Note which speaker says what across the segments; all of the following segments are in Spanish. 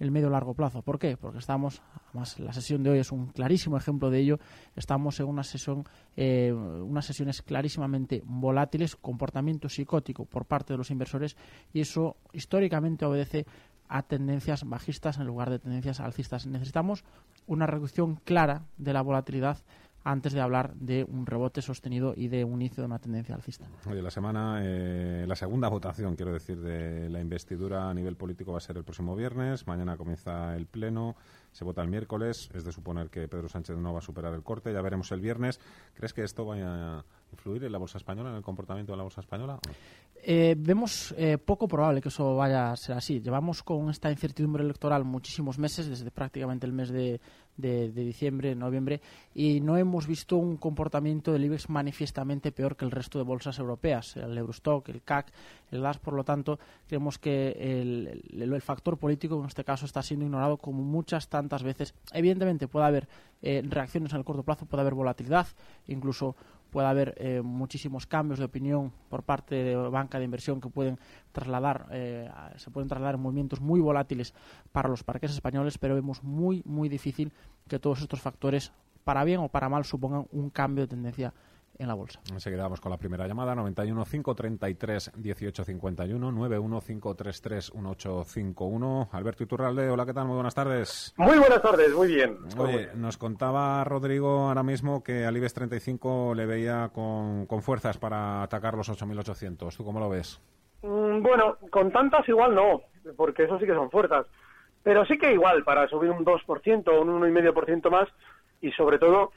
Speaker 1: El medio largo plazo. ¿Por qué? Porque estamos, además la sesión de hoy es un clarísimo ejemplo de ello, estamos en una sesión, eh, unas sesiones clarísimamente volátiles, comportamiento psicótico por parte de los inversores y eso históricamente obedece a tendencias bajistas en lugar de tendencias alcistas. Necesitamos una reducción clara de la volatilidad antes de hablar de un rebote sostenido y de un inicio de una tendencia alcista.
Speaker 2: Oye, la semana, eh, la segunda votación, quiero decir, de la investidura a nivel político va a ser el próximo viernes. Mañana comienza el pleno, se vota el miércoles. Es de suponer que Pedro Sánchez no va a superar el corte. Ya veremos el viernes. ¿Crees que esto vaya a influir en la bolsa española, en el comportamiento de la bolsa española?
Speaker 1: Eh, vemos eh, poco probable que eso vaya a ser así. Llevamos con esta incertidumbre electoral muchísimos meses, desde prácticamente el mes de, diciembre, noviembre, y no hemos visto un comportamiento del IBEX manifiestamente peor que el resto de bolsas europeas, el Eurostock, el CAC, el DAS, por lo tanto, creemos que el factor político en este caso está siendo ignorado como muchas tantas veces. Evidentemente puede haber eh, reacciones en el corto plazo, puede haber volatilidad, incluso puede haber eh, muchísimos cambios de opinión por parte de banca de inversión que pueden trasladar, eh, se pueden trasladar en movimientos muy volátiles para los parques españoles, pero vemos muy, muy difícil que todos estos factores, para bien o para mal, supongan un cambio de tendencia en la bolsa.
Speaker 2: Enseguida vamos con la primera llamada, 91 533 1851, 91 533 1851. Alberto Iturralde, hola, ¿qué tal? Muy buenas tardes.
Speaker 3: Muy buenas tardes, muy bien.
Speaker 2: Oye, nos contaba Rodrigo ahora mismo que al IBEX 35 le veía con, con fuerzas para atacar los 8.800. ¿Tú cómo lo ves?
Speaker 3: Mm, bueno, con tantas igual no, porque eso sí que son fuerzas. Pero sí que igual, para subir un 2%, un 1,5% más, y sobre todo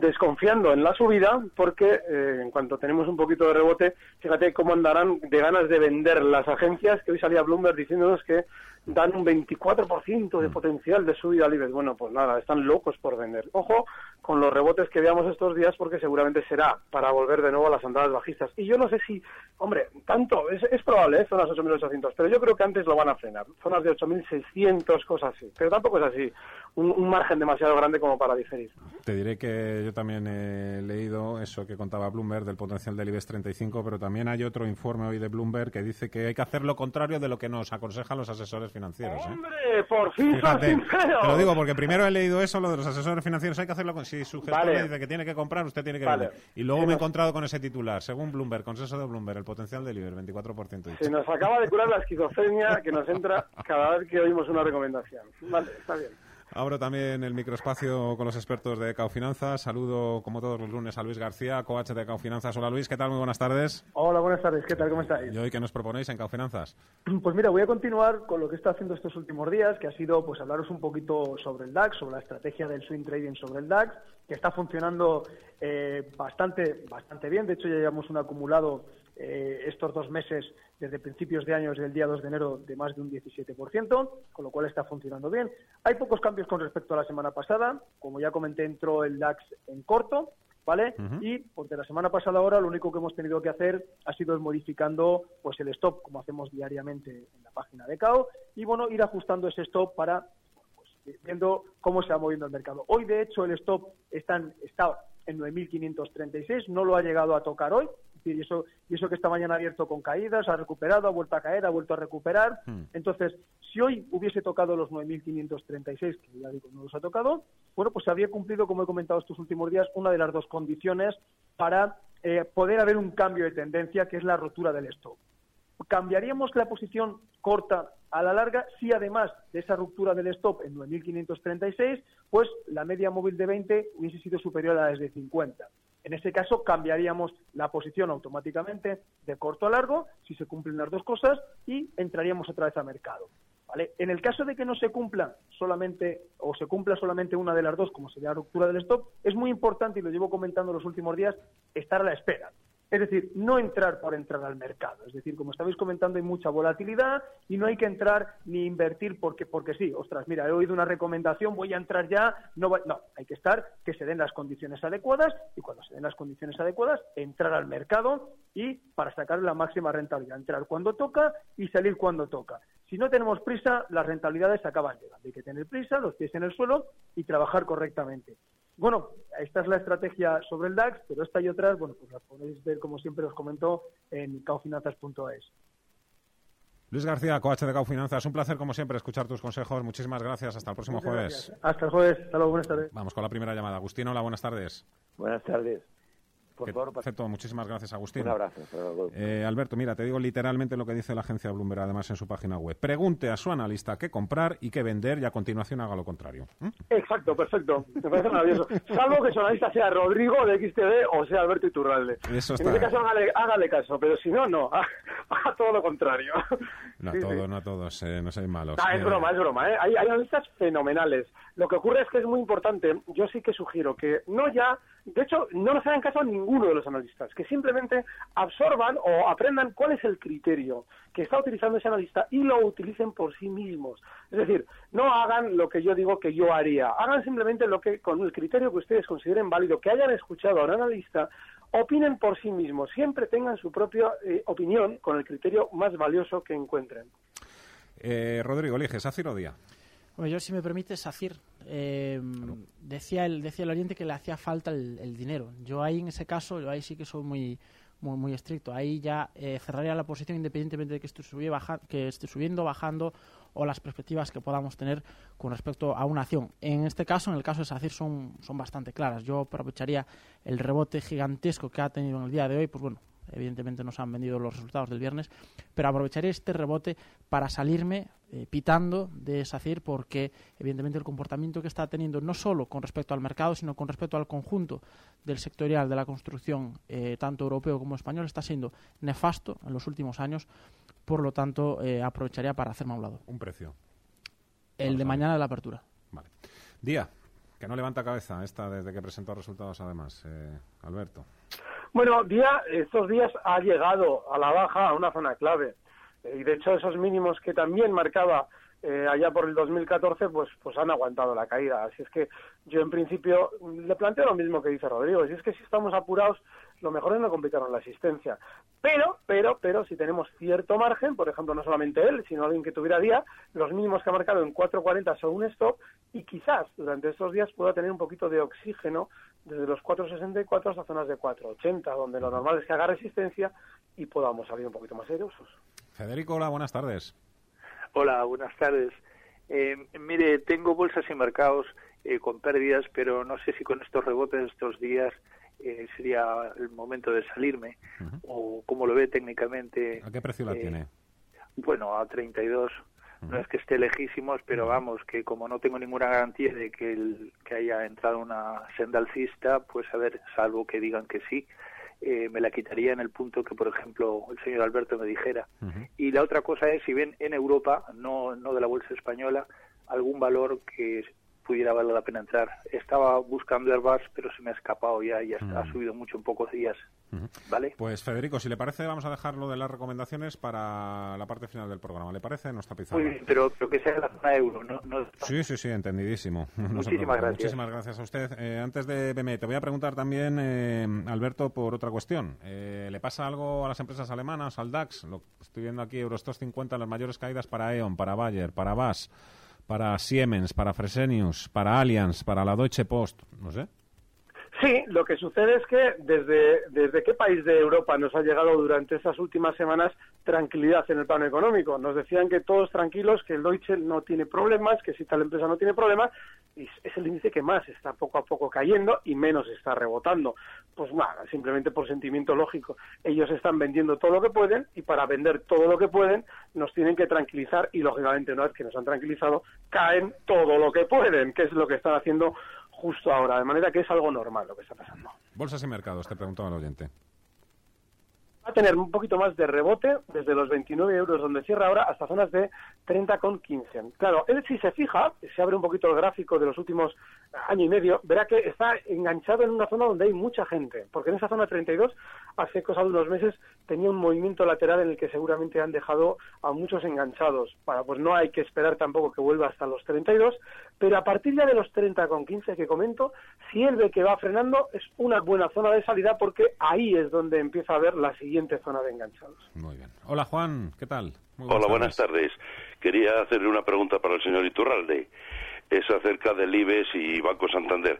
Speaker 3: desconfiando en la subida porque eh, en cuanto tenemos un poquito de rebote, fíjate cómo andarán de ganas de vender las agencias, que hoy salía Bloomberg diciéndonos que dan un 24% de potencial de subida libre. Bueno, pues nada, están locos por vender. Ojo con los rebotes que veamos estos días porque seguramente será para volver de nuevo a las andadas bajistas. Y yo no sé si, hombre, tanto, es, es probable, ¿eh? zonas 8.800, pero yo creo que antes lo van a frenar. Zonas de 8.600, cosas así. Pero tampoco es así. Un, un, margen demasiado grande como para diferir.
Speaker 2: Te diré que yo también he leído eso que contaba Bloomberg del potencial del IBEX 35, pero también hay otro informe hoy de Bloomberg que dice que hay que hacer lo contrario de lo que nos aconsejan los asesores financieros. ¿eh?
Speaker 3: ¡Hombre! ¡Por fin
Speaker 2: Fíjate,
Speaker 3: sincero!
Speaker 2: Te lo digo porque primero he leído eso, lo de los asesores financieros. Hay que hacerlo con. Si su gestor
Speaker 3: Vale.
Speaker 2: le dice que tiene que comprar, usted tiene que
Speaker 3: Vale.
Speaker 2: vender. Y luego me he encontrado con ese titular. Según Bloomberg, consenso de Bloomberg, el potencial del IBEX, 24%. dicho.
Speaker 3: Se nos acaba de curar la esquizofrenia que nos entra cada vez que oímos una recomendación. Vale, está bien.
Speaker 2: Abro también el microespacio con los expertos de Cao Finanzas. Saludo, como todos los lunes, a Luis García, coach de Cao Finanzas. Hola Luis, ¿qué tal? Muy buenas tardes.
Speaker 4: Hola, buenas tardes. ¿Qué tal? ¿Cómo estáis?
Speaker 2: ¿Y hoy qué nos proponéis en Cao Finanzas?
Speaker 4: Pues mira, voy a continuar con lo que he estado haciendo estos últimos días, que ha sido pues hablaros un poquito sobre el DAX, sobre la estrategia del swing trading sobre el DAX, que está funcionando eh, bastante, bastante bien. De hecho, ya llevamos un acumulado eh, estos dos meses desde principios de año, desde el día 2 de enero, de más de un 17%, con lo cual está funcionando bien. Hay pocos cambios con respecto a la semana pasada. Como ya comenté, entró el DAX en corto, ¿vale? Y pues de la semana pasada ahora lo único que hemos tenido que hacer ha sido modificando pues el stop, como hacemos diariamente en la página de CAO, y bueno, ir ajustando ese stop para pues, viendo cómo se va moviendo el mercado. Hoy, de hecho, el stop está en, está en 9.536, no lo ha llegado a tocar hoy, decir, y eso, y eso que esta mañana ha abierto con caídas, ha recuperado, ha vuelto a caer, ha vuelto a recuperar.
Speaker 2: Hmm.
Speaker 4: Entonces, si hoy hubiese tocado los 9.536, que ya digo, no los ha tocado, bueno, pues se habría cumplido, como he comentado estos últimos días, una de las dos condiciones para eh, poder haber un cambio de tendencia, que es la rotura del stop. ¿Cambiaríamos la posición corta a la larga si además de esa ruptura del stop en 9.536, pues la media móvil de 20 hubiese sido superior a la de 50? En ese caso, cambiaríamos la posición automáticamente de corto a largo, si se cumplen las dos cosas, y entraríamos otra vez a mercado. ¿vale? En el caso de que no se cumpla solamente o se cumpla solamente una de las dos, como sería la ruptura del stop, es muy importante, y lo llevo comentando los últimos días, estar a la espera. Es decir, no entrar por entrar al mercado. Es decir, como estabais comentando, hay mucha volatilidad y no hay que entrar ni invertir porque, porque sí. Ostras, mira, he oído una recomendación, voy a entrar ya. No, no, hay que estar, que se den las condiciones adecuadas y cuando se den las condiciones adecuadas, entrar al mercado y para sacar la máxima rentabilidad. Entrar cuando toca y salir cuando toca. Si no tenemos prisa, las rentabilidades acaban llegando. Hay que tener prisa, los pies en el suelo y trabajar correctamente. Bueno, esta es la estrategia sobre el DAX, pero esta y otras, bueno, pues las podéis ver, como siempre os comento, en caofinanzas.es.
Speaker 2: Luis García, coach de Caufinanzas, un placer como siempre escuchar tus consejos. Muchísimas gracias. Hasta el próximo jueves.
Speaker 4: Hasta el jueves. Hasta luego. Buenas tardes.
Speaker 2: Vamos con la primera llamada. Agustín, hola, buenas tardes.
Speaker 5: Buenas tardes.
Speaker 2: Perfecto, muchísimas gracias, Agustín.
Speaker 5: Un abrazo.
Speaker 2: Eh, Alberto, mira, te digo literalmente lo que dice la agencia Bloomberg, además en su página web. Pregunte a su analista qué comprar y qué vender y a continuación haga lo contrario.
Speaker 3: ¿Mm? Exacto, perfecto. Me parece maravilloso. Salvo que su analista sea Rodrigo de XTV o sea Alberto Iturralde.
Speaker 2: Eso
Speaker 3: está. En ese caso, hágale, caso, pero si no, no. Haga todo lo contrario.
Speaker 2: No a todos, no a todos, eh, no seáis malos.
Speaker 3: es
Speaker 2: eh,
Speaker 3: broma, es broma. ¿eh? Hay, hay analistas fenomenales. Lo que ocurre es que es muy importante. Yo sí que sugiero que no ya de hecho, no nos hagan caso a ninguno de los analistas, que simplemente absorban o aprendan cuál es el criterio que está utilizando ese analista y lo utilicen por sí mismos. Es decir, no hagan lo que yo digo que yo haría, hagan simplemente lo que, con el criterio que ustedes consideren válido, que hayan escuchado a un analista, opinen por sí mismos, siempre tengan su propia eh, opinión con el criterio más valioso que encuentren.
Speaker 2: Eh, Rodrigo, eliges, ¿Acir o Día?
Speaker 1: Bueno, yo, si me permite, Sacir, eh, decía, el, decía el oyente que le hacía falta el, dinero. Yo ahí, en ese caso, yo ahí sí que soy muy, muy, muy estricto. Ahí ya eh, cerraría la posición independientemente de que esté, subiendo, baja, que esté subiendo, bajando o las perspectivas que podamos tener con respecto a una acción. En este caso, en el caso de SACIR, son, son bastante claras. Yo aprovecharía el rebote gigantesco que ha tenido en el día de hoy, pues bueno, evidentemente nos han vendido los resultados del viernes, pero aprovecharé este rebote para salirme eh, pitando de SACIR porque evidentemente el comportamiento que está teniendo no solo con respecto al mercado, sino con respecto al conjunto del sectorial de la construcción, eh, tanto europeo como español, está siendo nefasto en los últimos años, por lo tanto eh, aprovecharía para hacerme a un lado.
Speaker 2: ¿Un precio?
Speaker 1: El de mañana de la apertura.
Speaker 2: Vale. Día, que no levanta cabeza esta desde que presentó resultados además, Alberto.
Speaker 3: Bueno, día, estos días ha llegado a la baja a una zona clave. Y de hecho esos mínimos que también marcaba eh, allá por el 2014, pues, pues han aguantado la caída. Así es que yo en principio le planteo lo mismo que dice Rodrigo. Si es que si estamos apurados, lo mejor es no complicarnos la asistencia. Pero, pero, pero, si tenemos cierto margen, por ejemplo, no solamente él, sino alguien que tuviera día, los mínimos que ha marcado en 4.40 son un stop y quizás durante estos días pueda tener un poquito de oxígeno desde los 4.64 hasta zonas de 4.80, donde lo normal es que haga resistencia y podamos salir un poquito más airosos.
Speaker 2: Federico, hola, buenas tardes.
Speaker 6: Hola, buenas tardes. Eh, mire, tengo bolsas y mercados eh, con pérdidas, pero no sé si con estos rebotes de estos días eh, sería el momento de salirme o cómo lo ve técnicamente.
Speaker 2: ¿A qué precio la tiene?
Speaker 6: Bueno, a 32. No es que esté lejísimos, pero vamos, que como no tengo ninguna garantía de que, el, que haya entrado una senda alcista, pues a ver, salvo que digan que sí, eh, me la quitaría en el punto que, por ejemplo, el señor Alberto me dijera. Y la otra cosa es, si ven en Europa, no, no de la bolsa española, algún valor que pudiera valer la pena entrar. Estaba buscando Airbus, pero se me ha escapado ya y ha mm. subido mucho en pocos días. ¿Vale?
Speaker 2: Pues Federico, si le parece, vamos a dejarlo de las recomendaciones para la parte final del programa. ¿Le parece? No está pizarra.
Speaker 6: pero, pero que sea la zona euro. No,
Speaker 2: Sí, sí, sí, entendidísimo.
Speaker 6: Muchísimas gracias.
Speaker 2: Muchísimas gracias a usted. Eh, antes de BME, te voy a preguntar también, eh, Alberto, por otra cuestión. Eh, ¿Le pasa algo a las empresas alemanas, al DAX? Lo estoy viendo aquí, Eurostos 50, las mayores caídas para E.ON, para Bayer, para BAS para Siemens, para Fresenius, para Allianz, para la Deutsche Post, no sé.
Speaker 3: Sí, lo que sucede es que desde, desde qué país de Europa nos ha llegado durante estas últimas semanas tranquilidad en el plano económico. Nos decían que todos tranquilos, que el Deutsche no tiene problemas, que si tal empresa no tiene problemas, y es el índice que más está poco a poco cayendo y menos está rebotando. Pues nada, simplemente por sentimiento lógico. Ellos están vendiendo todo lo que pueden y para vender todo lo que pueden nos tienen que tranquilizar y lógicamente una vez que nos han tranquilizado caen todo lo que pueden, que es lo que están haciendo justo ahora, de manera que es algo normal lo que está pasando.
Speaker 2: Bolsas y mercados, te preguntaba el oyente
Speaker 3: va a tener un poquito más de rebote desde los 29 euros donde cierra ahora hasta zonas de 30,15. Claro, él si se fija, se abre un poquito el gráfico de los últimos año y medio, verá que está enganchado en una zona donde hay mucha gente, porque en esa zona 32 hace cosa de unos meses tenía un movimiento lateral en el que seguramente han dejado a muchos enganchados. Para, pues no hay que esperar tampoco que vuelva hasta los 32, pero a partir ya de los 30,15 que comento, si él ve que va frenando, es una buena zona de salida porque ahí es donde empieza a ver la siguiente zona de enganchados.
Speaker 2: Muy bien. Hola Juan, ¿qué tal?
Speaker 5: Hola, buenas tardes. Quería hacerle una pregunta para el señor Iturralde. Es acerca del IBEX y Banco Santander.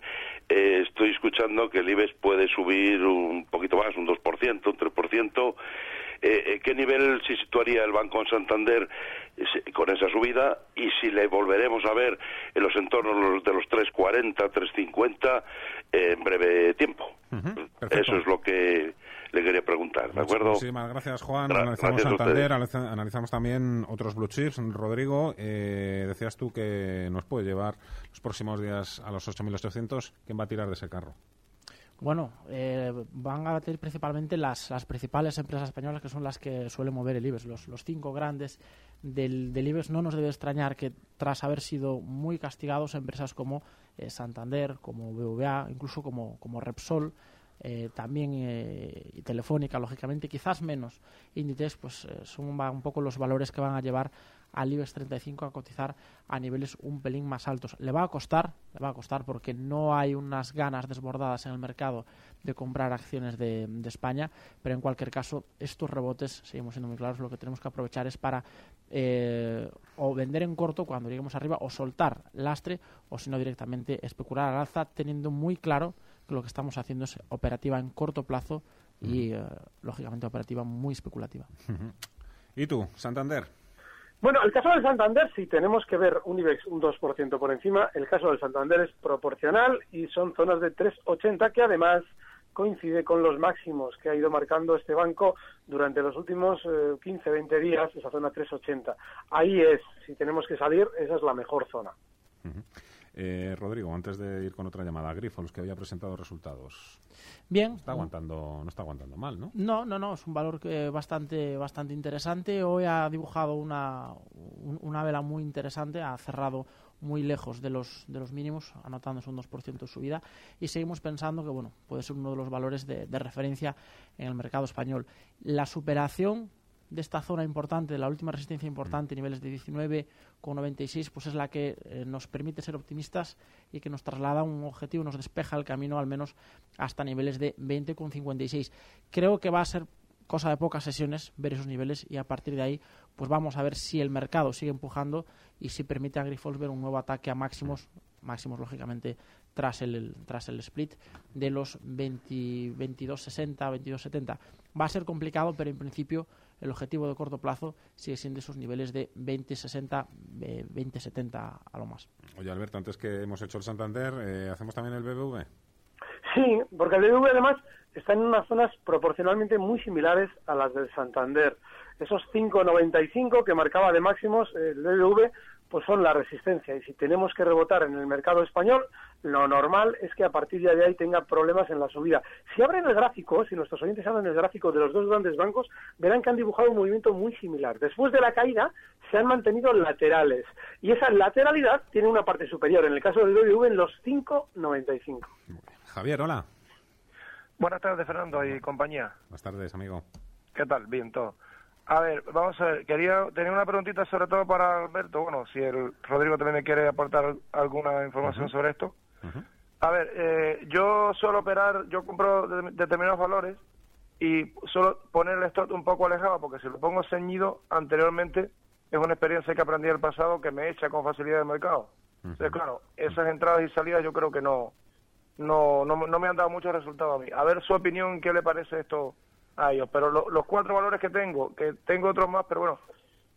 Speaker 5: Eh, estoy escuchando que el IBEX puede subir un poquito más, un 2%, un 3%. Eh, ¿Qué nivel se situaría el Banco Santander con esa subida? Y si le volveremos a ver en los entornos de los 3,40, 3,50 en breve tiempo. Eso es lo que le quería preguntar, ¿de acuerdo?
Speaker 2: Muchísimas gracias, Juan. analizamos Santander, analizamos también otros blue chips. Rodrigo, eh, decías tú que nos puede llevar los próximos días a los 8.800. ¿Quién va a tirar de ese carro?
Speaker 1: Bueno, eh, van a batir principalmente las, las, principales empresas españolas que son las que suelen mover el IBEX. Los, los cinco grandes del, del, IBEX no nos debe extrañar que tras haber sido muy castigados empresas como eh, Santander, como BVA, incluso como, como Repsol, eh, también eh, Telefónica, lógicamente, quizás menos Inditex, pues eh, son un poco los valores que van a llevar al IBEX 35 a cotizar a niveles un pelín más altos. Le va a costar, le va a costar porque no hay unas ganas desbordadas en el mercado de comprar acciones de, España, pero en cualquier caso estos rebotes, seguimos siendo muy claros, lo que tenemos que aprovechar es para o vender en corto cuando lleguemos arriba o soltar lastre o si no directamente especular al alza teniendo muy claro lo que estamos haciendo es operativa en corto plazo y, eh, lógicamente, operativa muy especulativa.
Speaker 2: ¿Y tú, Santander?
Speaker 3: Bueno, el caso del Santander, si tenemos que ver un IBEX un 2% por encima, el caso del Santander es proporcional y son zonas de 3,80 que además coincide con los máximos que ha ido marcando este banco durante los últimos 15, eh, 20 días, esa zona 3,80. Ahí es, si tenemos que salir, esa es la mejor zona.
Speaker 2: Eh, Rodrigo, antes de ir con otra llamada, los que había presentado resultados.
Speaker 1: Bien.
Speaker 2: Está aguantando, no está aguantando mal, ¿no?
Speaker 1: No, no, no, es un valor que bastante, bastante interesante. Hoy ha dibujado una, una vela muy interesante, ha cerrado muy lejos de los, de los mínimos, anotándose un 2% de subida, y seguimos pensando que bueno, puede ser uno de los valores de, de referencia en el mercado español. La superación de esta zona importante, de la última resistencia importante, niveles de 19,96, pues es la que eh, nos permite ser optimistas y que nos traslada un objetivo, nos despeja el camino al menos hasta niveles de 20,56. Creo que va a ser cosa de pocas sesiones ver esos niveles y a partir de ahí pues vamos a ver si el mercado sigue empujando y si permite a Grifols ver un nuevo ataque a máximos, máximos lógicamente tras el, tras el split de los 22.60, 22.70. Va a ser complicado, pero en principio el objetivo de corto plazo sigue siendo esos niveles de 20-60, 20-70 a lo más.
Speaker 2: Oye, Alberto, antes que hemos hecho el Santander, eh, ¿hacemos también el BBV?
Speaker 3: Sí, porque el BBV además está en unas zonas proporcionalmente muy similares a las del Santander. Esos 5,95 que marcaba de máximos el BBV pues son la resistencia. Y si tenemos que rebotar en el mercado español, lo normal es que a partir de ahí tenga problemas en la subida. Si abren el gráfico, si nuestros oyentes abren el gráfico de los dos grandes bancos, verán que han dibujado un movimiento muy similar. Después de la caída, se han mantenido laterales. Y esa lateralidad tiene una parte superior. En el caso del BBV, en los 5,95.
Speaker 2: Javier, hola.
Speaker 7: Buenas tardes, Fernando y compañía.
Speaker 2: Buenas tardes, amigo.
Speaker 7: ¿Qué tal? Bien, todo. A ver, vamos a ver, quería tener una preguntita sobre todo para Alberto, bueno, si el Rodrigo también me quiere aportar alguna información sobre esto. A ver, eh, yo suelo operar, yo compro determinados valores y suelo poner el stop un poco alejado porque si lo pongo ceñido anteriormente es una experiencia que aprendí en el pasado que me echa con facilidad del mercado. Entonces, claro, esas entradas y salidas yo creo que no, no, no, no me han dado muchos resultados a mí. A ver su opinión, ¿qué le parece esto a ellos. Pero los cuatro valores que tengo, que tengo otros más, pero bueno,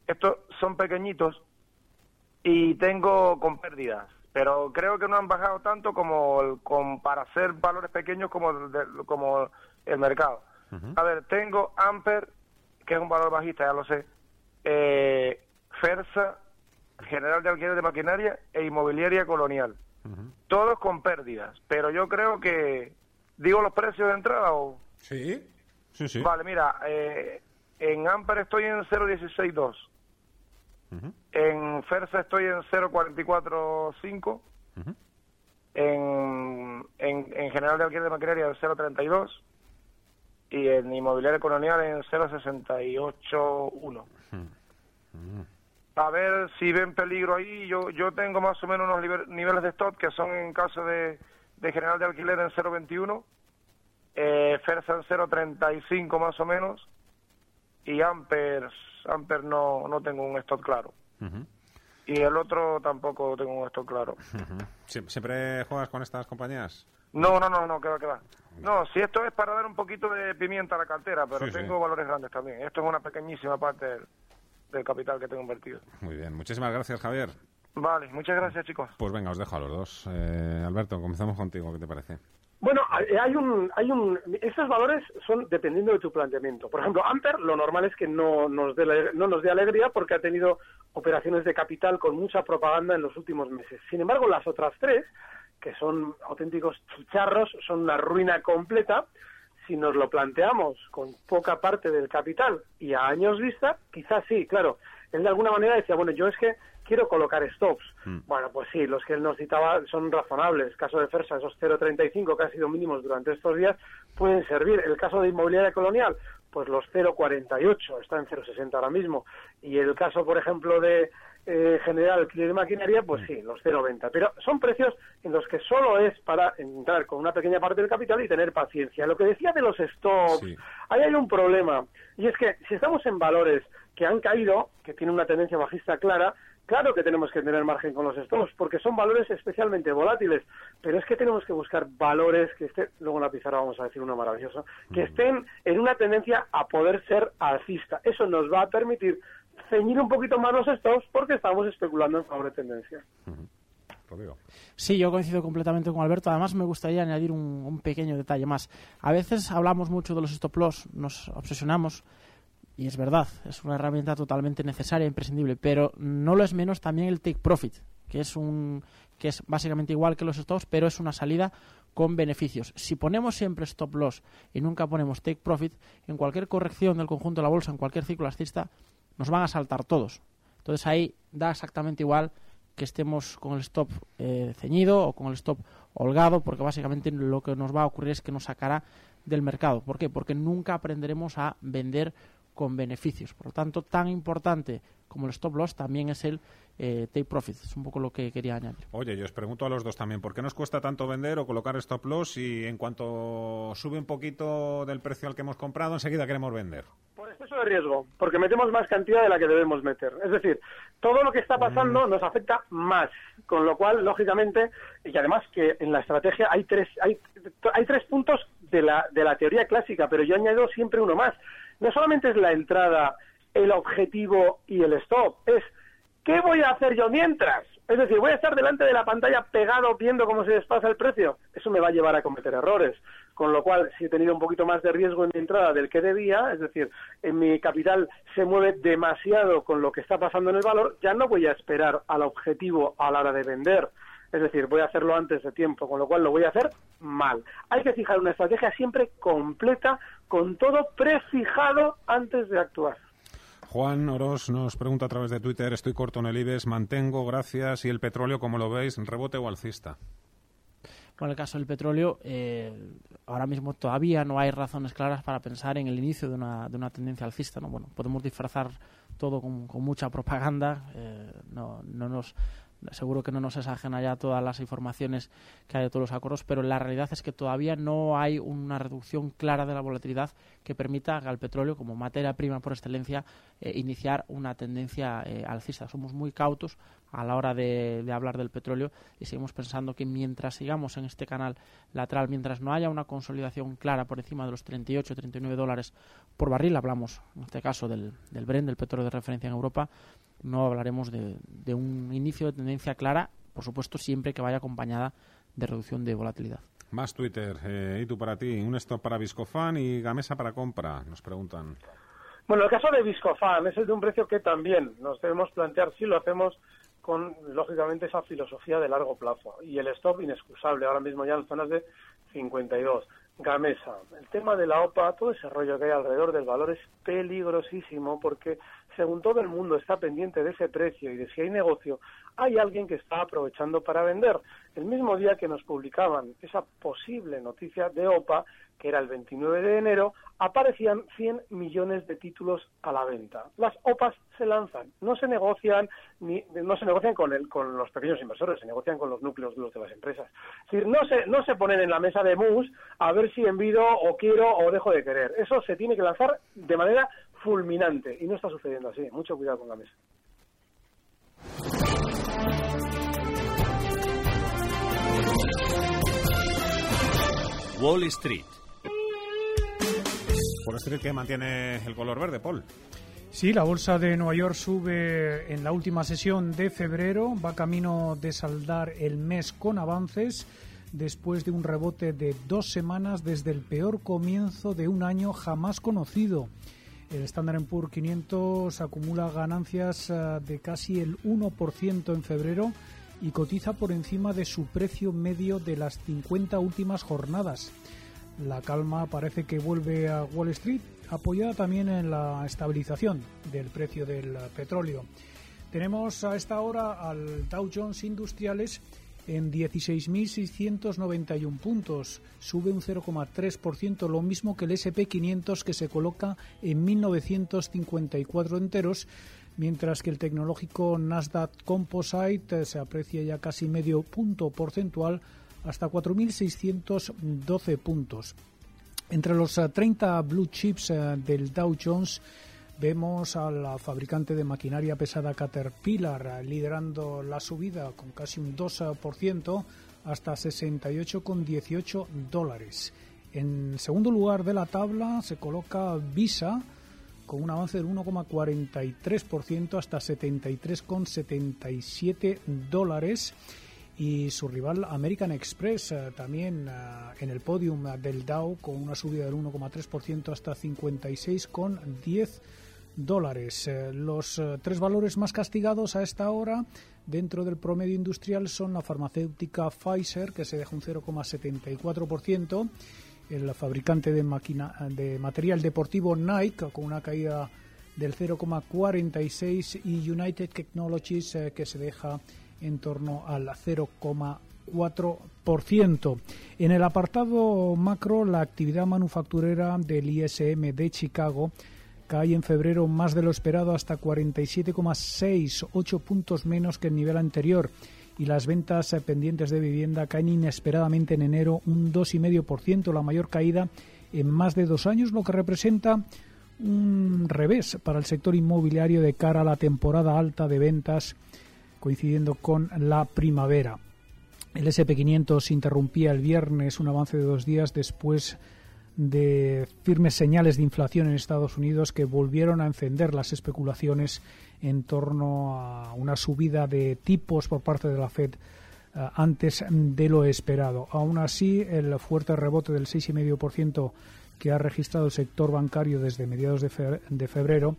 Speaker 7: estos son pequeñitos y tengo con pérdidas. Pero creo que no han bajado tanto como, para ser valores pequeños como, como el mercado. A ver, tengo Amper, que es un valor bajista, ya lo sé. Eh, Fersa, General de Alquiler de Maquinaria e Inmobiliaria Colonial. todos con pérdidas. Pero yo creo que, digo los precios de entrada o...
Speaker 2: Sí, sí, sí.
Speaker 7: Vale, mira, eh, en Amper estoy en 0.162. En Fersa estoy en 0.445. en, en, en General de Alquiler de Maquinaria en 0.32. Y en Inmobiliaria Colonial en 0.681. A ver si ven peligro ahí. Yo yo tengo más o menos unos niveles de stock que son en caso de, de General de Alquiler en 0.21. Eh, Fersa en 0.35 más o menos y Amper, Amper no, no tengo un stock claro. Y el otro tampoco tengo un stock claro.
Speaker 2: ¿Siempre juegas con estas compañías?
Speaker 7: No, no, no, no, que va, que va. No, si esto es para dar un poquito de pimienta a la cartera, pero tengo valores grandes también. Esto es una pequeñísima parte del, capital que tengo invertido.
Speaker 2: Muy bien, muchísimas gracias, Javier.
Speaker 7: Vale, muchas gracias, chicos.
Speaker 2: Pues venga, os dejo a los dos. Eh, Alberto, comenzamos contigo, ¿qué te parece?
Speaker 3: Bueno, hay un, hay un, esos valores son dependiendo de tu planteamiento. Por ejemplo, Amper, lo normal es que no nos dé, no nos dé alegría porque ha tenido operaciones de capital con mucha propaganda en los últimos meses. Sin embargo, las otras tres, que son auténticos chicharros, son una ruina completa. Si nos lo planteamos con poca parte del capital y a años vista, quizás sí, claro. Él de alguna manera decía, bueno, yo es que quiero colocar stops. Mm. Bueno, pues sí, los que él nos citaba son razonables. Caso de Fersa, esos 0,35 que han sido mínimos durante estos días pueden servir. El caso de inmobiliaria colonial, pues los 0,48, está en 0,60 ahora mismo. Y el caso, por ejemplo, de eh, general de maquinaria, pues sí, los 0,20. Pero son precios en los que solo es para entrar con una pequeña parte del capital y tener paciencia. Lo que decía de los stops, ahí hay un problema. Y es que si estamos en valores que han caído, que tienen una tendencia bajista clara, Claro que tenemos que tener margen con los stocks, porque son valores especialmente volátiles, pero es que tenemos que buscar valores que estén, luego en la pizarra vamos a decir uno maravilloso, que estén en una tendencia a poder ser alcista. Eso nos va a permitir ceñir un poquito más los stocks porque estamos especulando en favor de tendencia.
Speaker 1: Sí, yo coincido completamente con Alberto. Además, me gustaría añadir un, un pequeño detalle más. A veces hablamos mucho de los stop loss, nos obsesionamos y es verdad, es una herramienta totalmente necesaria e imprescindible, pero no lo es menos también el take profit, que es un que es básicamente igual que los stops, pero es una salida con beneficios. Si ponemos siempre stop loss y nunca ponemos take profit, en cualquier corrección del conjunto de la bolsa, en cualquier ciclo alcista, nos van a saltar todos. Entonces ahí da exactamente igual que estemos con el stop eh, ceñido o con el stop holgado, porque básicamente lo que nos va a ocurrir es que nos sacará del mercado. ¿Por qué? Porque nunca aprenderemos a vender con beneficios. Por lo tanto, tan importante como el stop loss también es el eh, take profit. Es un poco lo que quería añadir.
Speaker 2: Oye, yo os pregunto a los dos también, ¿por qué nos cuesta tanto vender o colocar stop loss y en cuanto sube un poquito del precio al que hemos comprado, enseguida queremos vender?
Speaker 3: Por exceso de riesgo, porque metemos más cantidad de la que debemos meter. Es decir, todo lo que está pasando mm. nos afecta más, con lo cual, lógicamente, y además que en la estrategia hay tres, hay, hay tres puntos de la, de la teoría clásica, pero yo añado siempre uno más no solamente es la entrada, el objetivo y el stop, es ¿qué voy a hacer yo mientras? Es decir, voy a estar delante de la pantalla pegado viendo cómo se despasa el precio. Eso me va a llevar a cometer errores. Con lo cual, si he tenido un poquito más de riesgo en mi entrada del que debía, es decir, en mi capital se mueve demasiado con lo que está pasando en el valor, ya no voy a esperar al objetivo a la hora de vender. Es decir, voy a hacerlo antes de tiempo, con lo cual lo voy a hacer mal. Hay que fijar una estrategia siempre completa, con todo prefijado antes de actuar.
Speaker 2: Juan Oros nos pregunta a través de Twitter, estoy corto en el IBEX, mantengo, gracias, y el petróleo, como lo veis, rebote o alcista.
Speaker 1: Bueno, el caso del petróleo, eh, ahora mismo todavía no hay razones claras para pensar en el inicio de una, de una tendencia alcista. ¿no? Bueno, podemos disfrazar todo con, mucha propaganda, eh, no, no nos seguro que no nos es ajena ya todas las informaciones que hay de todos los acuerdos, pero la realidad es que todavía no hay una reducción clara de la volatilidad que permita al petróleo, como materia prima por excelencia, eh, iniciar una tendencia eh, alcista. Somos muy cautos a la hora de, hablar del petróleo y seguimos pensando que mientras sigamos en este canal lateral, mientras no haya una consolidación clara por encima de los 38 39 dólares por barril, hablamos en este caso del, del Brent, del petróleo de referencia en Europa, no hablaremos de, un inicio de tendencia clara, por supuesto siempre que vaya acompañada de reducción de volatilidad.
Speaker 2: Más Twitter, eh, y tú para ti, un stop para Viscofan y Gamesa para compra, nos preguntan.
Speaker 3: Bueno, el caso de Viscofan es el de un precio que también nos debemos plantear si lo hacemos con, lógicamente, esa filosofía de largo plazo. Y el stop inexcusable, ahora mismo ya en zonas de 52. Gamesa, el tema de la OPA, todo ese rollo que hay alrededor del valor es peligrosísimo porque según todo el mundo está pendiente de ese precio y de si hay negocio, hay alguien que está aprovechando para vender. El mismo día que nos publicaban esa posible noticia de OPA, que era el 29 de enero, aparecían 100 millones de títulos a la venta. Las OPAs se lanzan, no se negocian ni no se negocian con el, con los pequeños inversores, se negocian con los núcleos de las empresas. Es decir, no se no se ponen en la mesa de mus a ver si envido o quiero o dejo de querer. Eso se tiene que lanzar de manera fulminante y no está sucediendo así. Mucho cuidado con la mesa.
Speaker 8: Wall Street.
Speaker 2: Wall Street que mantiene el color verde, Paul.
Speaker 9: Sí, la bolsa de Nueva York sube en la última sesión de febrero, va camino de saldar el mes con avances después de un rebote de dos semanas desde el peor comienzo de un año jamás conocido. El Standard Poor's 500 acumula ganancias eh, de casi el 1% en febrero y cotiza por encima de su precio medio de las 50 últimas jornadas. La calma parece que vuelve a Wall Street, apoyada también en la estabilización del precio del petróleo. Tenemos a esta hora al Dow Jones Industriales en 16.691 puntos, sube un 0,3%, lo mismo que el SP500 que se coloca en 1.954 enteros, mientras que el tecnológico Nasdaq Composite eh, se aprecia ya casi medio punto porcentual hasta 4.612 puntos. Entre los 30 eh, blue chips eh, del Dow Jones vemos al fabricante de maquinaria pesada Caterpillar liderando la subida con casi un 2% hasta 68,18 dólares. En segundo lugar de la tabla se coloca Visa con un avance del 1,43% hasta 73,77 dólares y su rival American Express eh, también eh, en el podium del Dow con una subida del 1,3% hasta 56,10 dólares. Eh, los tres valores más castigados a esta hora dentro del promedio industrial son la farmacéutica Pfizer que se deja un 0,74% el fabricante de, máquina, de material deportivo Nike con una caída del 0,46 y United Technologies eh, que se deja en torno al 0,4%. En el apartado macro, la actividad manufacturera del ISM de Chicago cae en febrero más de lo esperado hasta 47,6, 8 puntos menos que el nivel anterior y las ventas eh, pendientes de vivienda caen inesperadamente en enero un 2,5%, la mayor caída en más de dos años, lo que representa un revés para el sector inmobiliario de cara a la temporada alta de ventas coincidiendo con la primavera. El SP500 interrumpía el viernes un avance de dos días después de firmes señales de inflación en Estados Unidos que volvieron a encender las especulaciones en torno a una subida de tipos por parte de la Fed eh, antes de lo esperado. Aún así, el fuerte rebote del 6,5% que ha registrado el sector bancario desde mediados de febrero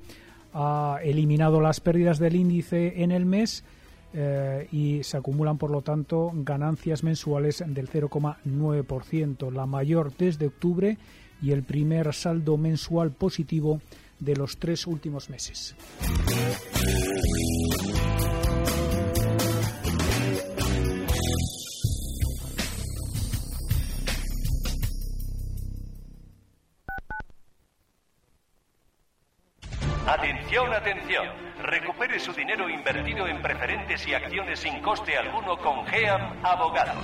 Speaker 9: ha eliminado las pérdidas del índice en el mes eh, y se acumulan, por lo tanto, ganancias mensuales del 0,9%, la mayor desde octubre y el primer saldo mensual positivo de los tres últimos meses.
Speaker 8: Atención, atención. Recupere su dinero invertido en preferentes y acciones sin coste alguno con GEAM Abogados.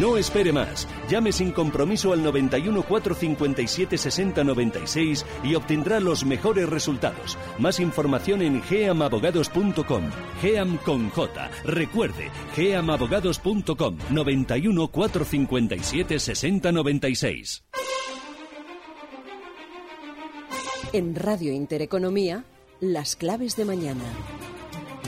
Speaker 10: No espere más. Llame sin compromiso al 91 457 60 96 y obtendrá los mejores resultados. Más información en geamabogados.com. GEAM con J. Recuerde, geamabogados.com 91 457 60 96.
Speaker 11: En Radio Intereconomía las claves de mañana.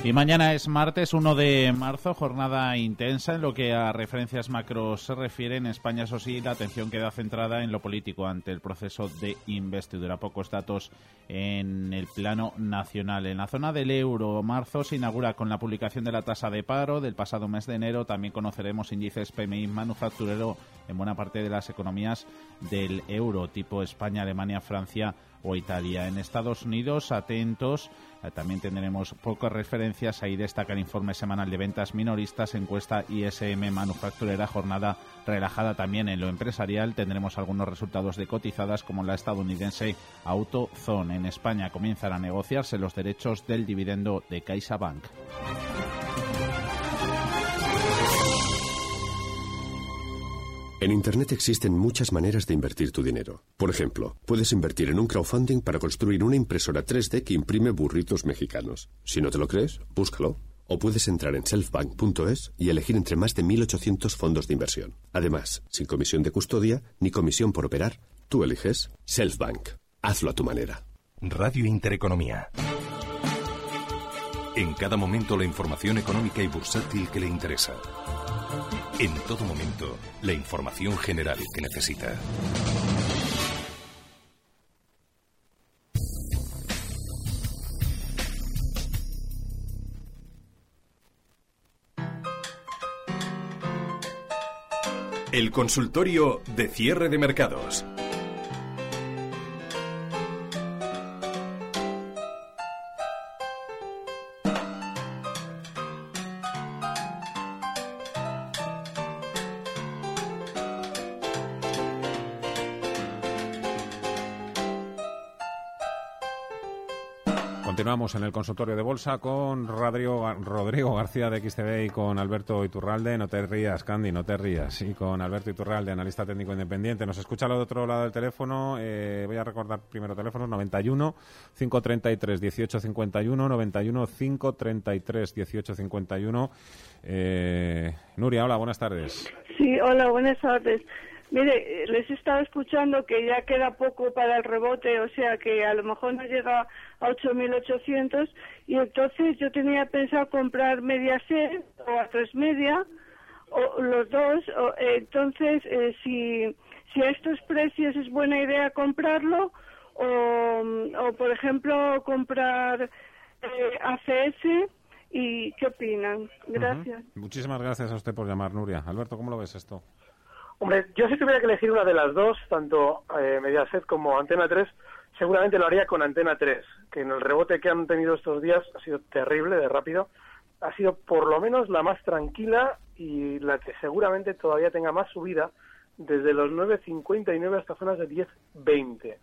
Speaker 11: Y mañana es martes 1 de marzo, jornada intensa en lo que a referencias macro se refiere. En España, eso sí, la atención queda centrada en lo político ante el proceso de investidura. Pocos datos en el plano nacional. En la zona del euro, marzo se inaugura con la publicación de la tasa de paro del pasado mes de enero. También conoceremos índices PMI manufacturero en buena parte de las economías del euro, tipo España, Alemania, Francia o Italia. En Estados Unidos, atentos, eh, también tendremos pocas referencias. Ahí destaca el informe semanal de ventas minoristas, encuesta ISM manufacturera, jornada relajada también en lo empresarial. Tendremos algunos resultados de cotizadas como la estadounidense AutoZone. En España comienzan a negociarse los derechos del dividendo de CaixaBank.
Speaker 12: En Internet existen muchas maneras de invertir tu dinero. Por ejemplo, puedes invertir en un crowdfunding para construir una impresora 3D que imprime burritos mexicanos. Si no te lo crees, búscalo. O puedes entrar en selfbank.es y elegir entre más de 1.800 fondos de inversión. Además, sin comisión de custodia ni comisión por operar, tú eliges Selfbank. Hazlo a tu manera.
Speaker 13: Radio Intereconomía. En cada momento la información económica y bursátil que le interesa. En todo momento, la información general que necesita. El consultorio de cierre de mercados.
Speaker 2: En el consultorio de bolsa con Rodrigo, Rodrigo García de XTV y con Alberto Iturralde. No te rías, Candy, no te rías. Y con Alberto Iturralde, analista técnico independiente. Nos escucha al otro lado del teléfono. Eh, voy a recordar primero teléfonos: 91 533 1851, 91 533 1851. Eh, Nuria, hola, buenas tardes.
Speaker 14: Sí, hola, buenas tardes. Mire, les he estado escuchando que ya queda poco para el rebote, o sea que a lo mejor no llega a 8.800 y entonces yo tenía pensado comprar media C o a tres media o los dos. O, entonces, eh, si, si a estos precios es buena idea comprarlo o, o por ejemplo, comprar eh, ACS. ¿Y qué opinan? Gracias.
Speaker 2: Muchísimas gracias a usted por llamar, Nuria. Alberto, ¿cómo lo ves esto?
Speaker 3: Hombre, yo si tuviera que elegir una de las dos, tanto eh, Mediaset como Antena 3, seguramente lo haría con Antena 3, que en el rebote que han tenido estos días ha sido terrible, de rápido. Ha sido por lo menos la más tranquila y la que seguramente todavía tenga más subida desde los 9.59 hasta zonas de 10.20.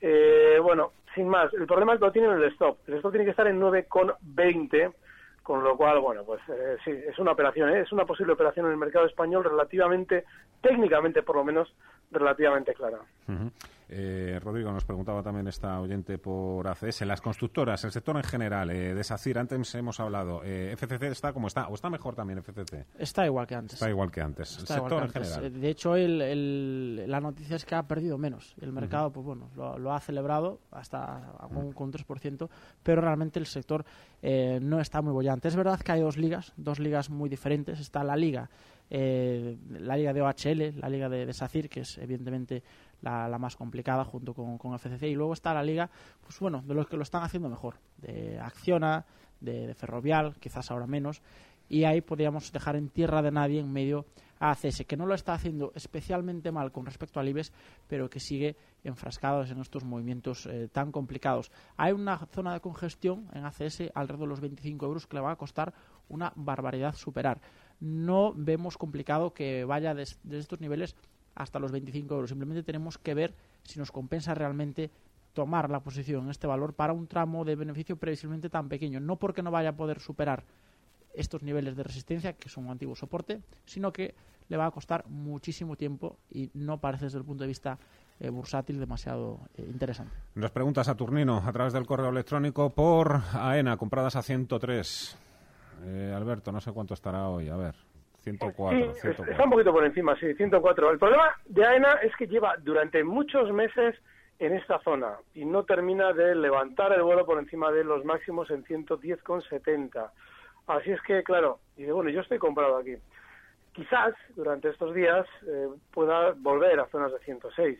Speaker 3: Eh, bueno, sin más, el problema es lo tiene en el stop. El stop tiene que estar en 9.20 con lo cual, bueno, pues eh, sí, es una operación, ¿eh? es una posible operación en el mercado español relativamente, técnicamente por lo menos, relativamente clara.
Speaker 2: Eh, Rodrigo nos preguntaba también esta oyente por ACS. Las constructoras, el sector en general, eh, de SACIR, antes hemos hablado. Eh, ¿FCC está como está? ¿O está mejor también FCC?
Speaker 1: Está igual que antes.
Speaker 2: Está igual que antes. el sector en general.
Speaker 1: De hecho, el, la noticia es que ha perdido menos. El mercado, pues bueno, lo, ha celebrado hasta con, con un 3%, pero realmente el sector no está muy bollante. Es verdad que hay dos ligas, dos ligas muy diferentes. Está la liga eh, la liga de OHL, la liga de, SACIR, que es evidentemente la, más complicada junto con, con, FCC, y luego está la liga, pues bueno, de los que lo están haciendo mejor, de Acciona, de, Ferrovial, quizás ahora menos, y ahí podríamos dejar en tierra de nadie en medio a ACS, que no lo está haciendo especialmente mal con respecto al IBEX, pero que sigue enfrascado en estos movimientos eh, tan complicados. Hay una zona de congestión en ACS alrededor de los 25 euros que le va a costar una barbaridad superar. No vemos complicado que vaya desde estos niveles hasta los 25 euros. Simplemente tenemos que ver si nos compensa realmente tomar la posición en este valor para un tramo de beneficio previsiblemente tan pequeño. No porque no vaya a poder superar estos niveles de resistencia, que son un antiguo soporte, sino que le va a costar muchísimo tiempo y no parece desde el punto de vista eh, bursátil demasiado eh, interesante.
Speaker 2: Nos pregunta Saturnino a través del correo electrónico por AENA, compradas a 103. Eh, Alberto, no sé cuánto estará hoy. A ver, 104,
Speaker 3: Está un poquito por encima, sí, 104. El problema de AENA es que lleva durante muchos meses en esta zona y no termina de levantar el vuelo por encima de los máximos en 110,70. Así es que, claro, y bueno, yo estoy comprado aquí. Quizás durante estos días eh, pueda volver a zonas de 106,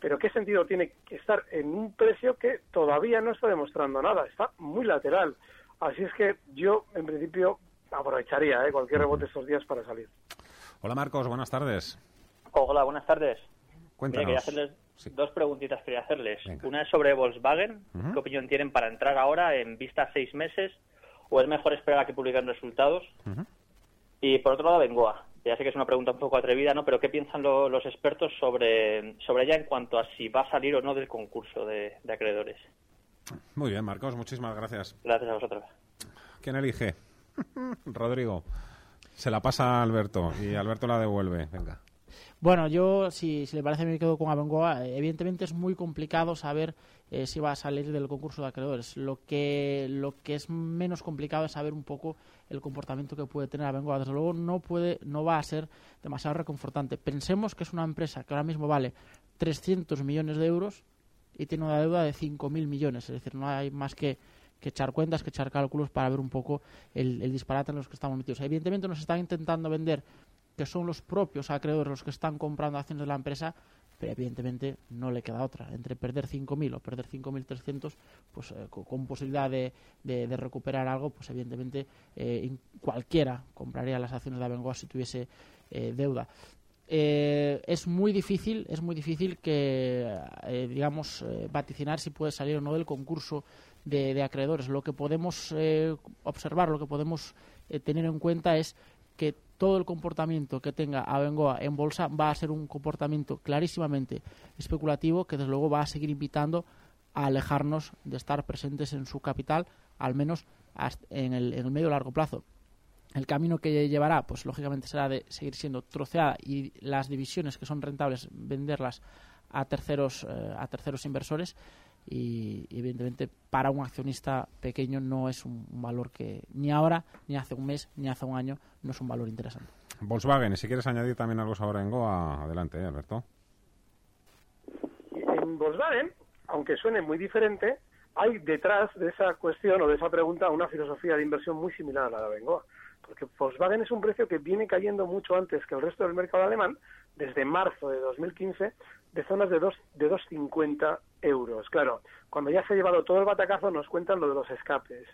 Speaker 3: pero ¿qué sentido tiene estar en un precio que todavía no está demostrando nada? Está muy lateral. Así es que yo, en principio, aprovecharía ¿eh? cualquier rebote estos días para salir.
Speaker 2: Hola Marcos, buenas tardes.
Speaker 15: Hola, buenas tardes.
Speaker 2: Cuéntanos.
Speaker 15: Mira, quería hacerles dos preguntitas. Quería hacerles. Una es sobre Volkswagen.
Speaker 2: Ujú.
Speaker 15: ¿Qué opinión tienen para entrar ahora en vista a seis meses? ¿O es mejor esperar a que publiquen resultados? Y por otro lado, Bengoa. Ya sé que es una pregunta un poco atrevida, ¿no? Pero ¿qué piensan lo- los expertos sobre, sobre ella en cuanto a si va a salir o no del concurso de, de acreedores?
Speaker 2: Muy bien, Marcos, muchísimas gracias.
Speaker 15: Gracias a vosotros.
Speaker 2: ¿Quién elige? Rodrigo. Se la pasa a Alberto y Alberto la devuelve. Venga.
Speaker 1: Bueno, yo, si, si le parece, me quedo con Abengoa. Evidentemente es muy complicado saber eh, si va a salir del concurso de acreedores. Lo que, lo que es menos complicado es saber un poco el comportamiento que puede tener Abengoa. Desde luego no, puede, no va a ser demasiado reconfortante. Pensemos que es una empresa que ahora mismo vale 300 millones de euros y tiene una deuda de 5.000 millones. Es decir, no hay más que, que echar cuentas, que echar cálculos para ver un poco el, disparate en los que estamos metidos. Evidentemente nos están intentando vender que son los propios acreedores los que están comprando acciones de la empresa, pero evidentemente no le queda otra. Entre perder 5.000 o perder 5.300, pues eh, co- con, posibilidad de, recuperar algo, pues evidentemente eh, cualquiera compraría las acciones de Abengoa si tuviese eh, deuda. Eh, es muy difícil, es muy difícil que, digamos, vaticinar si puede salir o no del concurso de, acreedores. Lo que podemos eh, observar, lo que podemos eh, tener en cuenta es que todo el comportamiento que tenga Abengoa en bolsa va a ser un comportamiento clarísimamente especulativo que desde luego va a seguir invitando a alejarnos de estar presentes en su capital, al menos en el, en el medio largo plazo. El camino que llevará, pues lógicamente será de seguir siendo troceada y las divisiones que son rentables venderlas a terceros eh, a terceros inversores y, y, evidentemente para un accionista pequeño no es un, un valor que ni ahora ni hace un mes ni hace un año no es un valor interesante.
Speaker 2: Volkswagen, y si quieres añadir también algo sobre Engoa, adelante, ¿eh, Alberto.
Speaker 3: En Volkswagen, aunque suene muy diferente, hay detrás de esa cuestión o de esa pregunta una filosofía de inversión muy similar a la de Abengoa. Porque Volkswagen es un precio que viene cayendo mucho antes que el resto del mercado alemán, desde marzo de 2015, de zonas de 2 de 2,50 euros. Claro, cuando ya se ha llevado todo el batacazo nos cuentan lo de los escapes.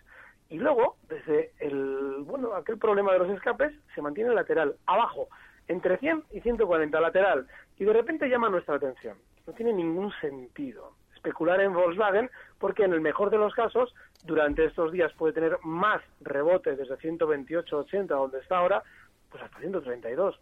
Speaker 3: Y luego, desde el, bueno, aquel problema de los escapes, se mantiene lateral, abajo, entre 100 y 140 lateral. Y de repente llama nuestra atención. No tiene ningún sentido especular en Volkswagen porque en el mejor de los casos durante estos días puede tener más rebote desde 128.80 donde está ahora pues hasta 132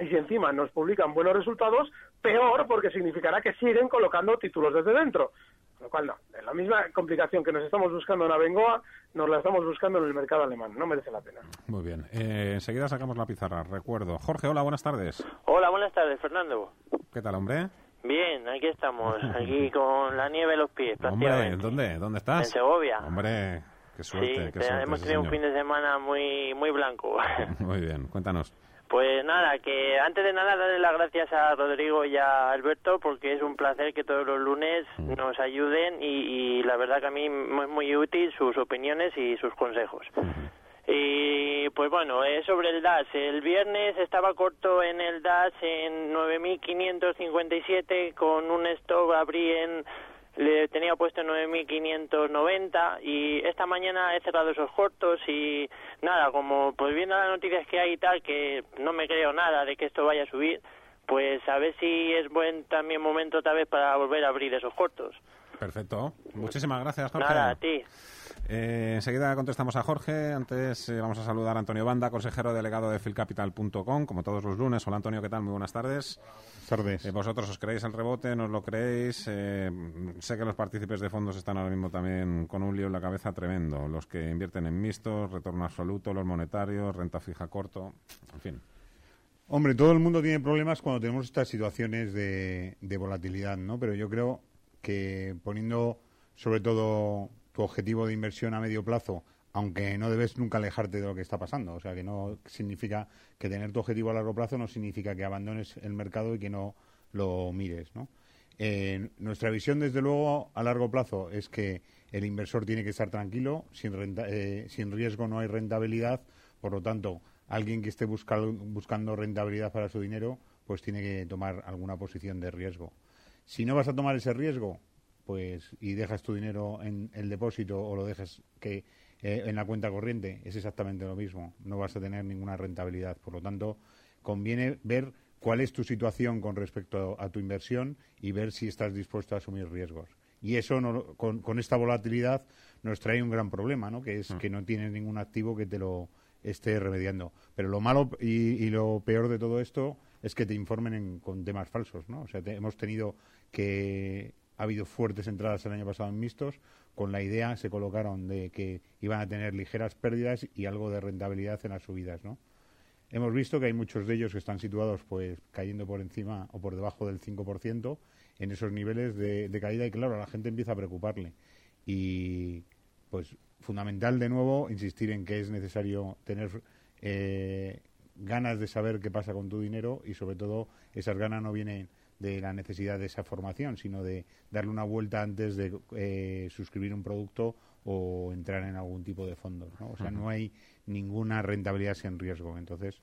Speaker 3: y si encima nos publican buenos resultados peor porque significará que siguen colocando títulos desde dentro Con lo cual no es la misma complicación que nos estamos buscando en Abengoa nos la estamos buscando en el mercado alemán no merece la pena
Speaker 2: Muy bien. Eh, enseguida sacamos la pizarra, recuerdo. Jorge, hola, buenas tardes.
Speaker 16: Hola, buenas tardes, Fernando.
Speaker 2: ¿Qué tal, hombre?
Speaker 16: Bien, aquí estamos, aquí con la nieve en los pies,
Speaker 2: Hombre. ¿dónde? ¿Dónde
Speaker 16: En
Speaker 2: estás?
Speaker 16: Segovia.
Speaker 2: Hombre, qué suerte,
Speaker 16: sí,
Speaker 2: qué
Speaker 16: te-
Speaker 2: suerte,
Speaker 16: hemos
Speaker 2: sí,
Speaker 16: tenido un fin de semana muy muy blanco.
Speaker 2: Muy bien, cuéntanos.
Speaker 16: Pues nada, que antes de nada darle las gracias a Rodrigo y a Alberto porque es un placer que todos los lunes
Speaker 2: Mm.
Speaker 16: nos ayuden y, y la verdad que a mí es muy útil sus opiniones y sus consejos. Y pues bueno, eh, sobre el DAS, el viernes estaba corto en el DAS en 9.557 con un stop abrí en le tenía puesto en 9.590 y esta mañana he cerrado esos cortos y nada, como pues viendo las noticias que hay y tal, que no me creo nada de que esto vaya a subir, pues a ver si es buen también momento otra vez para volver a abrir esos cortos.
Speaker 2: Perfecto. Muchísimas gracias, Jorge.
Speaker 16: Nada, a ti.
Speaker 2: Eh, enseguida contestamos a Jorge. Antes eh, vamos a saludar a Antonio Banda, consejero delegado de filcapital.com, como todos los lunes. Hola, Antonio, ¿qué tal? Muy buenas tardes.
Speaker 17: tardes.
Speaker 2: Eh, vosotros os creéis el rebote, no os lo creéis. Eh, sé que los partícipes de fondos están ahora mismo también con un lío en la cabeza tremendo. Los que invierten en mixtos, retorno absoluto, los monetarios, renta fija corto, en fin.
Speaker 17: Hombre, todo el mundo tiene problemas cuando tenemos estas situaciones de, de volatilidad, ¿no? Pero yo creo que poniendo sobre todo tu objetivo de inversión a medio plazo, aunque no debes nunca alejarte de lo que está pasando, o sea, que no significa que tener tu objetivo a largo plazo no significa que abandones el mercado y que no lo mires, ¿no? Eh, nuestra visión, desde luego, a largo plazo es que el inversor tiene que estar tranquilo, sin, eh, sin riesgo no hay rentabilidad, por lo tanto, alguien que esté buscando rentabilidad para su dinero, pues tiene que tomar alguna posición de riesgo. Si no vas a tomar ese riesgo, pues y dejas tu dinero en el depósito o lo dejas que eh, en la cuenta corriente, es exactamente lo mismo. No vas a tener ninguna rentabilidad. Por lo tanto, conviene ver cuál es tu situación con respecto a tu inversión y ver si estás dispuesto a asumir riesgos. Y eso, con, esta volatilidad, nos trae un gran problema, ¿no? que es mm. que no tienes ningún activo que te lo esté remediando. Pero lo malo y, lo peor de todo esto es que te informen con temas falsos. ¿no? O sea, hemos tenido que ha habido fuertes entradas el año pasado en mixtos, con la idea se colocaron de que iban a tener ligeras pérdidas y algo de rentabilidad en las subidas, ¿no? Hemos visto que hay muchos de ellos que están situados pues cayendo por encima o por debajo del 5% en esos niveles de, caída y claro, la gente empieza a preocuparle. Y pues fundamental de nuevo insistir en que es necesario tener eh, ganas de saber qué pasa con tu dinero y sobre todo esas ganas no vienen de la necesidad de esa formación, sino de darle una vuelta antes de eh, suscribir un producto o entrar en algún tipo de fondo. ¿no? O sea, no hay ninguna rentabilidad sin riesgo. Entonces,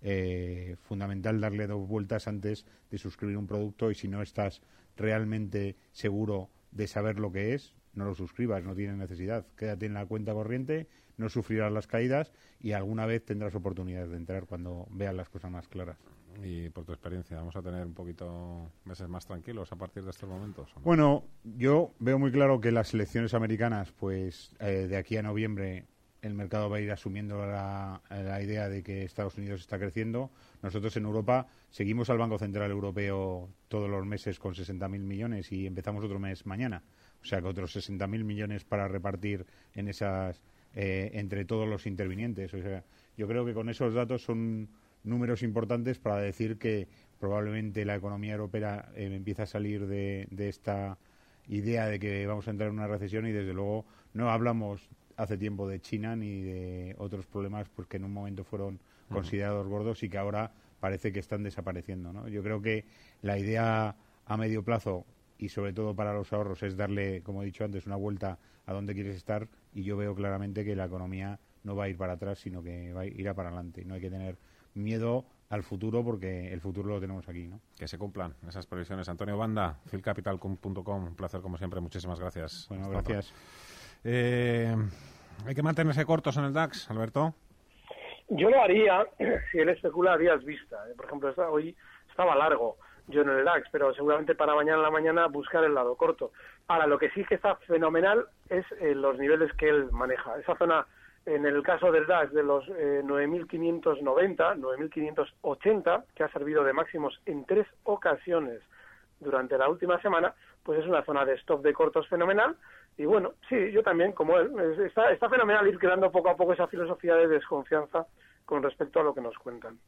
Speaker 17: eh, fundamental darle dos vueltas antes de suscribir un producto y si no estás realmente seguro de saber lo que es, no lo suscribas, no tienes necesidad. Quédate en la cuenta corriente, no sufrirás las caídas y alguna vez tendrás oportunidades de entrar cuando veas las cosas más claras.
Speaker 2: Y por tu experiencia, ¿vamos a tener un poquito meses más tranquilos a partir de estos momentos?
Speaker 17: Bueno, yo veo muy claro que las elecciones americanas, pues eh, de aquí a noviembre el mercado va a ir asumiendo la, idea de que Estados Unidos está creciendo. Nosotros en Europa seguimos al Banco Central Europeo todos los meses con 60.000 millones y empezamos otro mes mañana. O sea que otros 60.000 millones para repartir en esas eh, entre todos los intervinientes. O sea, yo creo que con esos datos son números importantes para decir que probablemente la economía europea eh, empieza a salir de, esta idea de que vamos a entrar en una recesión y desde luego no hablamos hace tiempo de China ni de otros problemas pues que en un momento fueron considerados gordos y que ahora parece que están desapareciendo. ¿no? Yo creo que la idea a medio plazo y sobre todo para los ahorros es darle, como he dicho antes, una vuelta a donde quieres estar y yo veo claramente que la economía no va a ir para atrás, sino que va a ir a para adelante. No hay que tener miedo al futuro porque el futuro lo tenemos aquí, ¿no?
Speaker 2: Que se cumplan esas previsiones. Antonio Banda, philcapital.com, un placer como siempre, muchísimas gracias.
Speaker 17: Bueno, gracias.
Speaker 2: Eh, ¿Hay que mantenerse cortos en el DAX, Alberto?
Speaker 3: Yo lo haría si él especula a días vista. ¿eh? Por ejemplo, hoy estaba largo yo en el DAX, pero seguramente para mañana en la mañana buscar el lado corto. Ahora, lo que sí que está fenomenal es eh, los niveles que él maneja. Esa zona en el caso del DAX de los eh, 9.590, 9.580, que ha servido de máximos en tres ocasiones durante la última semana, pues es una zona de stop de cortos fenomenal. Y bueno, sí, yo también, como él, está, está fenomenal ir creando poco a poco esa filosofía de desconfianza con respecto a lo que nos cuentan.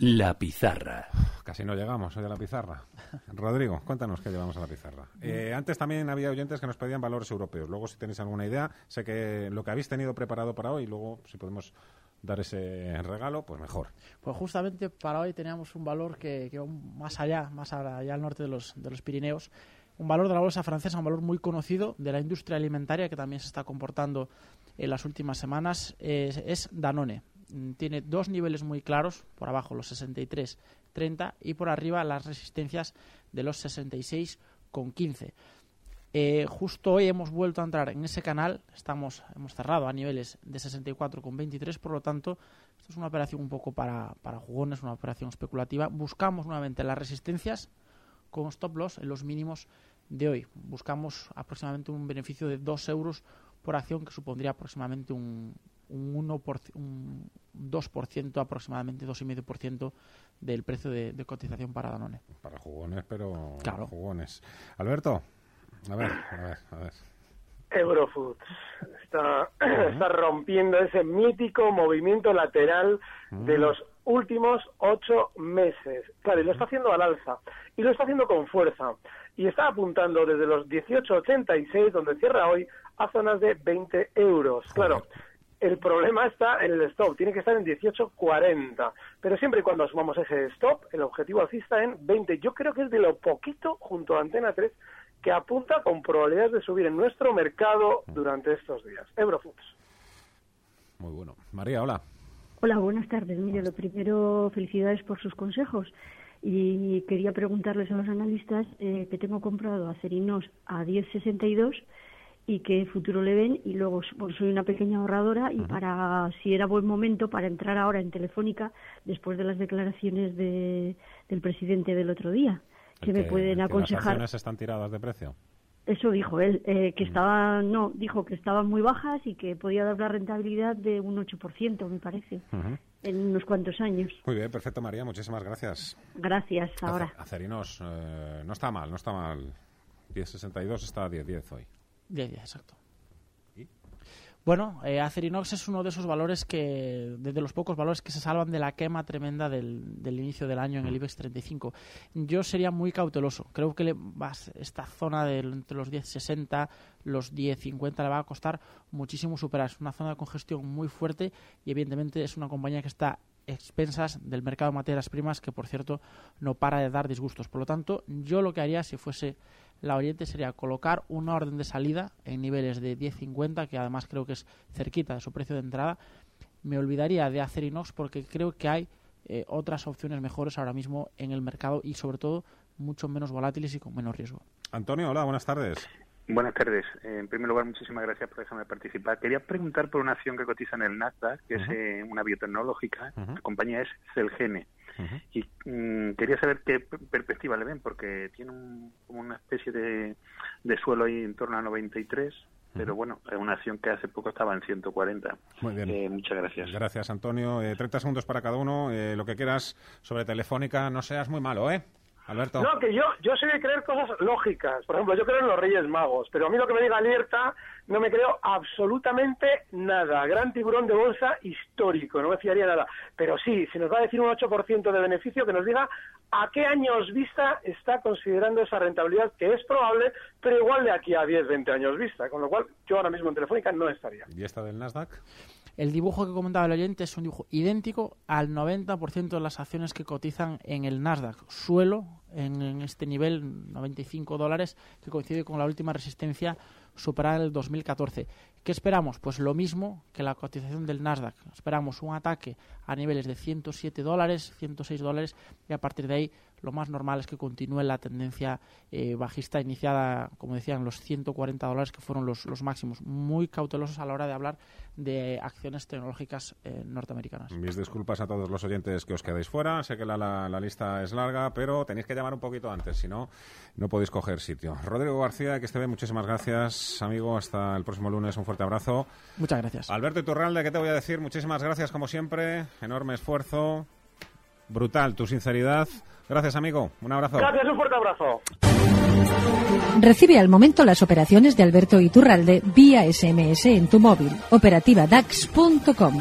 Speaker 13: La pizarra.
Speaker 2: Casi no llegamos hoy a la pizarra. Rodrigo, cuéntanos qué llevamos a la pizarra. Eh, antes también había oyentes que nos pedían valores europeos. Luego, si tenéis alguna idea, sé que lo que habéis tenido preparado para hoy, luego si podemos dar ese regalo, pues mejor.
Speaker 1: Pues justamente para hoy teníamos un valor que, que va más allá, más allá al norte de los, de los Pirineos. Un valor de la bolsa francesa, un valor muy conocido de la industria alimentaria que también se está comportando en las últimas semanas, es Danone. Mm, tiene dos niveles muy claros, por abajo los 63, 30 y por arriba las resistencias de los 66 con 15. Eh, justo hoy hemos vuelto a entrar en ese canal, estamos hemos cerrado a niveles de 64 con 23, por lo tanto, esto es una operación un poco para, para jugones, una operación especulativa. Buscamos nuevamente las resistencias con stop loss en los mínimos de hoy. Buscamos aproximadamente un beneficio de 2 euros por acción, que supondría aproximadamente un, un, 1 por, un 2% aproximadamente, 2,5% del precio de, cotización para Danone.
Speaker 2: Para jugones, pero claro. jugones. Alberto, a ver, a ver, a ver.
Speaker 3: Eurofoods está, está rompiendo ese mítico movimiento lateral de mm. los últimos ocho meses. Claro, y lo está haciendo al alza. Y lo está haciendo con fuerza. Y está apuntando desde los 18,86, donde cierra hoy, a zonas de 20 euros. Claro, El problema está en el stop, tiene que estar en 18.40, pero siempre y cuando asumamos ese stop, el objetivo alcista en 20. Yo creo que es de lo poquito junto a Antena 3 que apunta con probabilidades de subir en nuestro mercado durante estos días. Eurofoods.
Speaker 2: Muy bueno. María, hola.
Speaker 18: Hola, buenas tardes. Mire, lo primero, felicidades por sus consejos. Y quería preguntarles a los analistas eh, que tengo comprado Acerinos a 10.62 y qué futuro le ven. Y luego pues, soy una pequeña ahorradora y para si era buen momento para entrar ahora en Telefónica después de las declaraciones de, del presidente del otro día. que me pueden aconsejar?
Speaker 2: ¿Las acciones están tiradas de precio?
Speaker 18: Eso dijo él, eh, que estaba, no, dijo que estaban muy bajas y que podía dar una rentabilidad de un 8%, me parece, en unos cuantos años.
Speaker 2: Muy bien, perfecto, María, muchísimas gracias.
Speaker 18: Gracias, ahora.
Speaker 2: Acerinos, eh, no está mal, no está mal. 10.62 está a 10.10 hoy.
Speaker 1: 10, exacto. Bueno, eh, Acerinox es uno de esos valores que, de los pocos valores que se salvan de la quema tremenda del, del inicio del año en el IBEX 35. Yo sería muy cauteloso. Creo que le vas, esta zona de entre los 10.60, los 10.50 le va a costar muchísimo superar. Es una zona de congestión muy fuerte y evidentemente es una compañía que está expensas del mercado de materias primas que por cierto no para de dar disgustos. Por lo tanto, yo lo que haría si fuese la Oriente sería colocar una orden de salida en niveles de 10.50, que además creo que es cerquita de su precio de entrada. Me olvidaría de hacer inox porque creo que hay eh, otras opciones mejores ahora mismo en el mercado y sobre todo mucho menos volátiles y con menos riesgo.
Speaker 2: Antonio, hola, buenas tardes.
Speaker 6: Buenas tardes. En primer lugar, muchísimas gracias por dejarme participar. Quería preguntar por una acción que cotiza en el Nasdaq, que es eh, una biotecnológica. La compañía es Celgene. Y mm, quería saber qué perspectiva le ven, porque tiene un, como una especie de, de suelo ahí en torno a 93, pero bueno, es una acción que hace poco estaba en 140.
Speaker 2: Muy bien.
Speaker 6: Eh, muchas gracias.
Speaker 2: Gracias, Antonio. Eh, 30 segundos para cada uno. Eh, lo que quieras sobre Telefónica, no seas muy malo, ¿eh? Alberto.
Speaker 3: No, que yo, yo soy de creer cosas lógicas. Por ejemplo, yo creo en los Reyes Magos, pero a mí lo que me diga alerta no me creo absolutamente nada. Gran tiburón de bolsa histórico, no me fiaría nada. Pero sí, si nos va a decir un 8% de beneficio, que nos diga a qué años vista está considerando esa rentabilidad, que es probable, pero igual de aquí a 10, 20 años vista. Con lo cual, yo ahora mismo en Telefónica no estaría.
Speaker 2: ¿Y esta del Nasdaq?
Speaker 1: El dibujo que comentaba el oyente es un dibujo idéntico al 90% de las acciones que cotizan en el Nasdaq. Suelo en, en este nivel, 95 dólares, que coincide con la última resistencia superada en el 2014. ¿Qué esperamos? Pues lo mismo que la cotización del Nasdaq. Esperamos un ataque a niveles de 107 dólares, 106 dólares y a partir de ahí lo más normal es que continúe la tendencia eh, bajista iniciada, como decían, los 140 dólares que fueron los, los máximos. Muy cautelosos a la hora de hablar de acciones tecnológicas eh, norteamericanas.
Speaker 2: Mis disculpas a todos los oyentes que os quedáis fuera. Sé que la, la, la, lista es larga, pero tenéis que llamar un poquito antes, si no, no podéis coger sitio. Rodrigo García, que esté bien, muchísimas gracias, amigo. Hasta el próximo lunes. Un fuerte abrazo.
Speaker 1: Muchas gracias.
Speaker 2: Alberto Iturralde, ¿qué te voy a decir? Muchísimas gracias, como siempre. Enorme esfuerzo. Brutal tu sinceridad. Gracias, amigo. Un abrazo.
Speaker 3: Gracias, un fuerte abrazo.
Speaker 19: Recibe al momento las operaciones de Alberto Iturralde vía SMS en tu móvil. Operativa DAX.com.